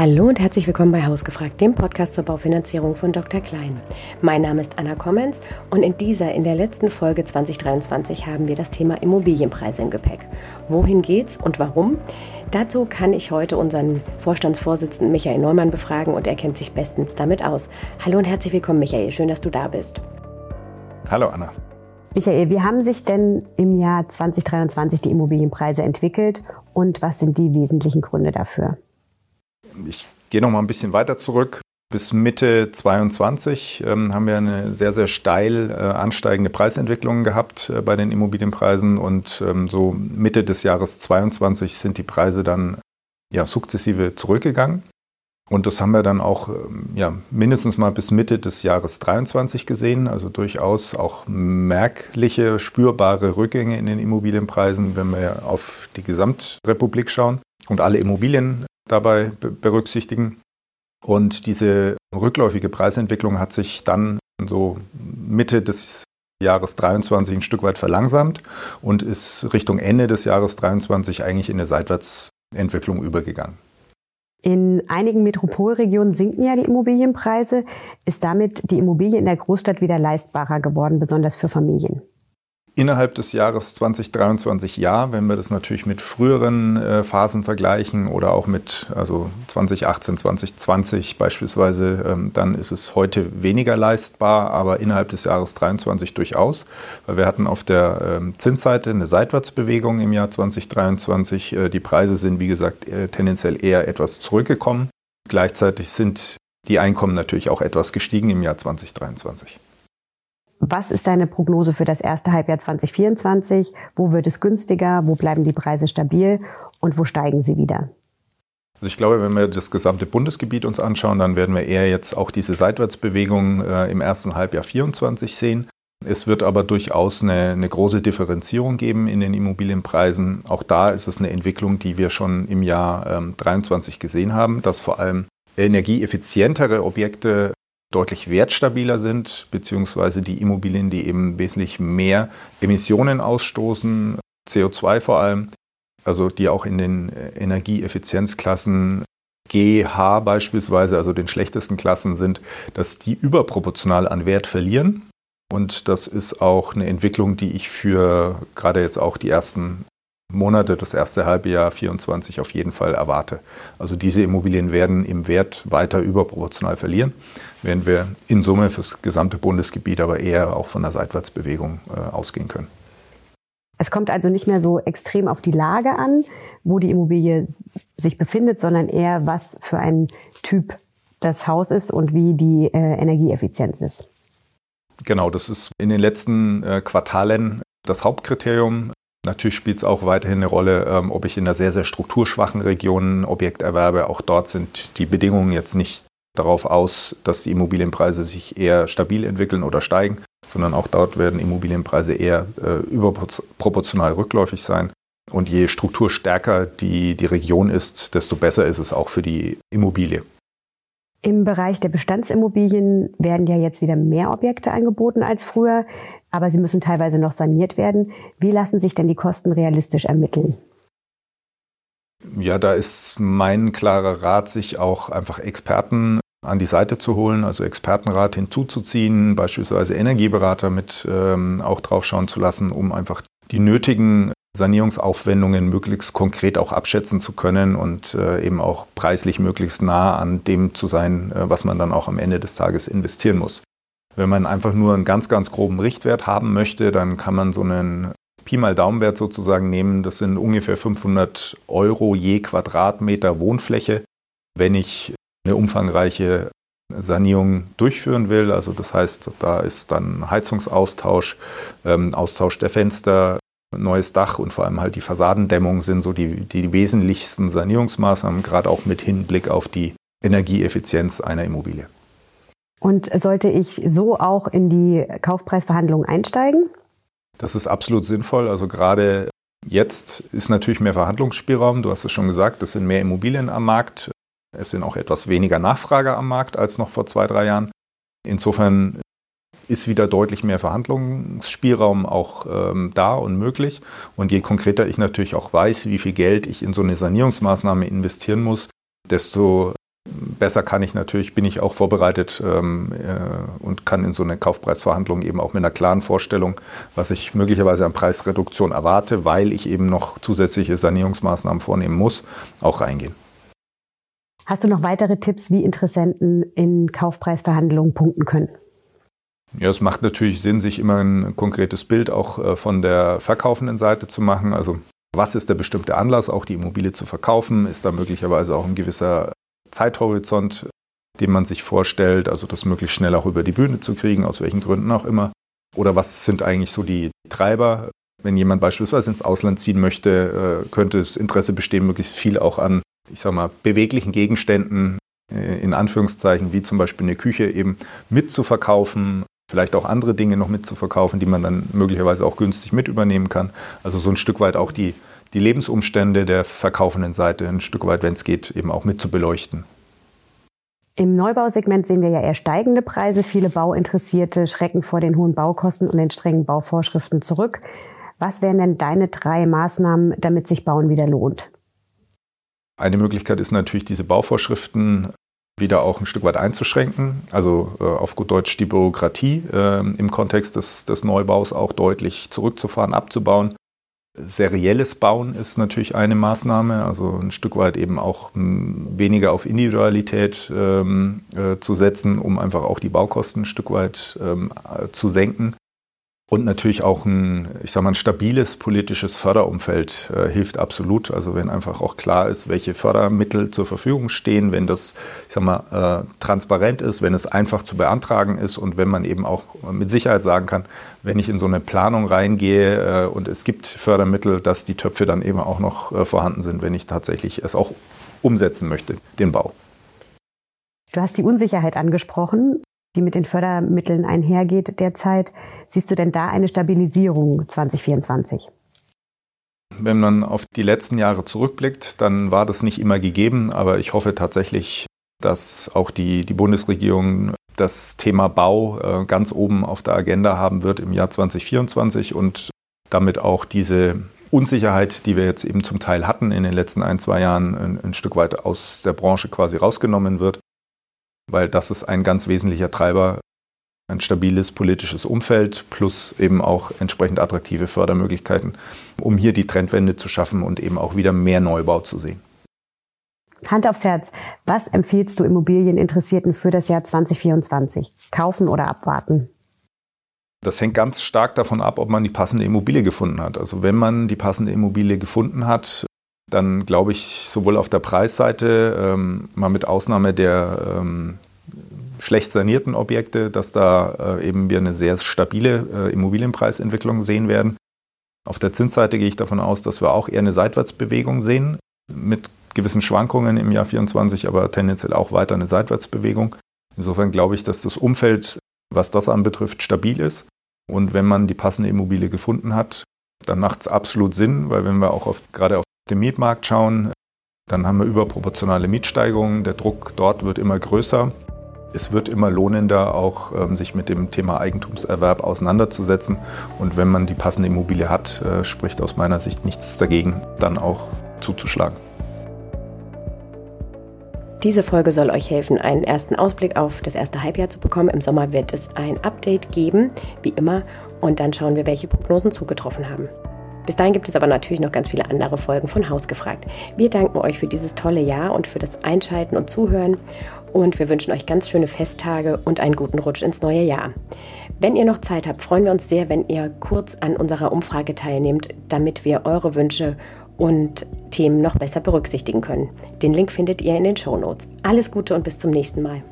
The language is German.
Hallo und herzlich willkommen bei Hausgefragt, dem Podcast zur Baufinanzierung von Dr. Klein. Mein Name ist Anna Kommens und in dieser, in der letzten Folge 2023 haben wir das Thema Immobilienpreise im Gepäck. Wohin geht's und warum? Dazu kann ich heute unseren Vorstandsvorsitzenden Michael Neumann befragen und er kennt sich bestens damit aus. Hallo und herzlich willkommen, Michael. Schön, dass du da bist. Hallo, Anna. Michael, wie haben sich denn im Jahr 2023 die Immobilienpreise entwickelt und was sind die wesentlichen Gründe dafür? Ich gehe noch mal ein bisschen weiter zurück. Bis Mitte 22 ähm, haben wir eine sehr, sehr steil äh, ansteigende Preisentwicklung gehabt äh, bei den Immobilienpreisen und ähm, so Mitte des Jahres 22 sind die Preise dann ja sukzessive zurückgegangen. Und das haben wir dann auch ähm, ja, mindestens mal bis Mitte des Jahres 23 gesehen. Also durchaus auch merkliche, spürbare Rückgänge in den Immobilienpreisen, wenn wir auf die Gesamtrepublik schauen und alle Immobilien dabei berücksichtigen. Und diese rückläufige Preisentwicklung hat sich dann so Mitte des Jahres 23 ein Stück weit verlangsamt und ist Richtung Ende des Jahres 23 eigentlich in eine Seitwärtsentwicklung übergegangen. In einigen Metropolregionen sinken ja die Immobilienpreise. Ist damit die Immobilie in der Großstadt wieder leistbarer geworden, besonders für Familien? Innerhalb des Jahres 2023 ja, wenn wir das natürlich mit früheren äh, Phasen vergleichen oder auch mit also 2018, 2020 beispielsweise, ähm, dann ist es heute weniger leistbar, aber innerhalb des Jahres 2023 durchaus, weil wir hatten auf der ähm, Zinsseite eine Seitwärtsbewegung im Jahr 2023. Äh, die Preise sind wie gesagt äh, tendenziell eher etwas zurückgekommen. Gleichzeitig sind die Einkommen natürlich auch etwas gestiegen im Jahr 2023. Was ist deine Prognose für das erste Halbjahr 2024? Wo wird es günstiger? Wo bleiben die Preise stabil? Und wo steigen sie wieder? Also ich glaube, wenn wir das gesamte Bundesgebiet uns anschauen, dann werden wir eher jetzt auch diese Seitwärtsbewegung äh, im ersten Halbjahr 2024 sehen. Es wird aber durchaus eine, eine, große Differenzierung geben in den Immobilienpreisen. Auch da ist es eine Entwicklung, die wir schon im Jahr ähm, 23 gesehen haben, dass vor allem energieeffizientere Objekte deutlich wertstabiler sind, beziehungsweise die Immobilien, die eben wesentlich mehr Emissionen ausstoßen, CO2 vor allem, also die auch in den äh, Energieeffizienzklassen GH beispielsweise, also den schlechtesten Klassen sind, dass die überproportional an Wert verlieren. Und das ist auch eine Entwicklung, die ich für gerade jetzt auch die ersten Monate, das erste halbe Jahr 24 auf jeden Fall erwarte. Also diese Immobilien werden im Wert weiter überproportional verlieren, während wir in Summe für das gesamte Bundesgebiet aber eher auch von der Seitwärtsbewegung äh, ausgehen können. Es kommt also nicht mehr so extrem auf die Lage an, wo die Immobilie sich befindet, sondern eher, was für ein Typ das Haus ist und wie die äh, Energieeffizienz ist. Genau, das ist in den letzten äh, Quartalen das Hauptkriterium. Natürlich spielt es auch weiterhin eine Rolle, ähm, ob ich in einer sehr, sehr strukturschwachen Region ein Objekt erwerbe. Auch dort sind die Bedingungen jetzt nicht darauf aus, dass die Immobilienpreise sich eher stabil entwickeln oder steigen, sondern auch dort werden Immobilienpreise eher äh, überproportional rückläufig sein. Und je strukturstärker die, die Region ist, desto besser ist es auch für die Immobilie. Im Bereich der Bestandsimmobilien werden ja jetzt wieder mehr Objekte angeboten als früher aber sie müssen teilweise noch saniert werden. Wie lassen sich denn die Kosten realistisch ermitteln? Ja, da ist mein klarer Rat, sich auch einfach Experten an die Seite zu holen, also Expertenrat hinzuzuziehen, beispielsweise Energieberater mit ähm, auch draufschauen zu lassen, um einfach die nötigen Sanierungsaufwendungen möglichst konkret auch abschätzen zu können und äh, eben auch preislich möglichst nah an dem zu sein, äh, was man dann auch am Ende des Tages investieren muss. Wenn man einfach nur einen ganz, ganz groben Richtwert haben möchte, dann kann man so einen Pi mal Daumenwert sozusagen nehmen. Das sind ungefähr 500 Euro je Quadratmeter Wohnfläche. Wenn ich eine umfangreiche Sanierung durchführen will, also das heißt, da ist dann Heizungsaustausch, ähm, Austausch der Fenster, neues Dach und vor allem halt die Fassadendämmung sind so die, die wesentlichsten Sanierungsmaßnahmen, gerade auch mit Hinblick auf die Energieeffizienz einer Immobilie. Und sollte ich so auch in die Kaufpreisverhandlungen einsteigen? Das ist absolut sinnvoll. Also gerade jetzt ist natürlich mehr Verhandlungsspielraum. Du hast es schon gesagt, es sind mehr Immobilien am Markt. Es sind auch etwas weniger Nachfrage am Markt als noch vor zwei, drei Jahren. Insofern ist wieder deutlich mehr Verhandlungsspielraum auch ähm, da und möglich. Und je konkreter ich natürlich auch weiß, wie viel Geld ich in so eine Sanierungsmaßnahme investieren muss, desto besser kann ich natürlich, bin ich auch vorbereitet ähm, äh, und kann in so eine Kaufpreisverhandlung eben auch mit einer klaren Vorstellung, was ich möglicherweise an Preisreduktion erwarte, weil ich eben noch zusätzliche Sanierungsmaßnahmen vornehmen muss, auch reingehen. Hast du noch weitere Tipps, wie Interessenten in Kaufpreisverhandlungen punkten können? Ja, es macht natürlich Sinn, sich immer ein konkretes Bild auch äh, von der verkaufenden Seite zu machen. Also was ist der bestimmte Anlass, auch die Immobilie zu verkaufen? Ist da möglicherweise auch ein gewisser Zeithorizont, den man sich vorstellt, also das möglichst schnell auch über die Bühne zu kriegen, aus welchen Gründen auch immer? Oder was sind eigentlich so die Treiber? Wenn jemand beispielsweise ins Ausland ziehen möchte, äh, könnte das Interesse bestehen, möglichst viel auch an, ich sag mal, beweglichen Gegenständen, äh, in Anführungszeichen, wie zum Beispiel eine Küche eben mitzuverkaufen, vielleicht auch andere Dinge noch mitzuverkaufen, die man dann möglicherweise auch günstig mit übernehmen kann. Also so ein Stück weit auch die, die Lebensumstände der verkaufenden Seite ein Stück weit, wenn es geht, eben auch mit zu beleuchten. Im Neubausegment sehen wir ja eher steigende Preise. Viele Bauinteressierte schrecken vor den hohen Baukosten und den strengen Bauvorschriften zurück. Was wären denn deine drei Maßnahmen, damit sich Bauen wieder lohnt? Eine Möglichkeit ist natürlich, diese Bauvorschriften wieder auch ein Stück weit einzuschränken. Also äh, auf gut Deutsch die Bürokratie äh, im Kontext des, des Neubaus auch deutlich zurückzufahren, abzubauen. Serielles Bauen ist natürlich eine Maßnahme, also ein Stück weit eben auch hm, weniger auf Individualität ähm, äh, zu setzen, um einfach auch die Baukosten ein Stück weit ähm, zu senken. Und natürlich auch ein, ich sag mal, ein stabiles politisches Förderumfeld äh, hilft absolut. Also wenn einfach auch klar ist, welche Fördermittel zur Verfügung stehen, wenn das, ich sag mal, äh, transparent ist, wenn es einfach zu beantragen ist und wenn man eben auch mit Sicherheit sagen kann, wenn ich in so eine Planung reingehe äh, und es gibt Fördermittel, dass die Töpfe dann eben auch noch äh, vorhanden sind, wenn ich tatsächlich es auch umsetzen möchte, den Bau. Du hast die Unsicherheit angesprochen die mit den Fördermitteln einhergeht derzeit. Siehst du denn da eine Stabilisierung 2024? Wenn man auf die letzten Jahre zurückblickt, dann war das nicht immer gegeben, aber ich hoffe tatsächlich, dass auch die, die Bundesregierung das Thema Bau äh, ganz oben auf der Agenda haben wird im Jahr 2024 und damit auch diese Unsicherheit, die wir jetzt eben zum Teil hatten in den letzten ein, zwei Jahren, ein, ein Stück weit aus der Branche quasi rausgenommen wird weil das ist ein ganz wesentlicher Treiber, ein stabiles politisches Umfeld plus eben auch entsprechend attraktive Fördermöglichkeiten, um hier die Trendwende zu schaffen und eben auch wieder mehr Neubau zu sehen. Hand aufs Herz, was empfiehlst du Immobilieninteressierten für das Jahr 2024? Kaufen oder abwarten? Das hängt ganz stark davon ab, ob man die passende Immobilie gefunden hat. Also wenn man die passende Immobilie gefunden hat, dann glaube ich sowohl auf der Preisseite, ähm, mal mit Ausnahme der ähm, schlecht sanierten Objekte, dass da äh, eben wir eine sehr stabile äh, Immobilienpreisentwicklung sehen werden. Auf der Zinsseite gehe ich davon aus, dass wir auch eher eine Seitwärtsbewegung sehen, mit gewissen Schwankungen im Jahr 2024, aber tendenziell auch weiter eine Seitwärtsbewegung. Insofern glaube ich, dass das Umfeld, was das anbetrifft, stabil ist. Und wenn man die passende Immobilie gefunden hat, dann macht es absolut Sinn, weil wenn wir auch auf, gerade auf den Mietmarkt schauen, dann haben wir überproportionale Mietsteigerungen. Der Druck dort wird immer größer. Es wird immer lohnender, auch ähm, sich mit dem Thema Eigentumserwerb auseinanderzusetzen. Und wenn man die passende Immobilie hat, äh, spricht aus meiner Sicht nichts dagegen, dann auch zuzuschlagen. Diese Folge soll euch helfen, einen ersten Ausblick auf das erste Halbjahr zu bekommen. Im Sommer wird es ein Update geben, wie immer, und dann schauen wir, welche Prognosen zugetroffen haben. Bis dahin gibt es aber natürlich noch ganz viele andere Folgen von Haus gefragt. Wir danken euch für dieses tolle Jahr und für das Einschalten und Zuhören und wir wünschen euch ganz schöne Festtage und einen guten Rutsch ins neue Jahr. Wenn ihr noch Zeit habt, freuen wir uns sehr, wenn ihr kurz an unserer Umfrage teilnehmt, damit wir eure Wünsche und Themen noch besser berücksichtigen können. Den Link findet ihr in den Show Notes. Alles Gute und bis zum nächsten Mal.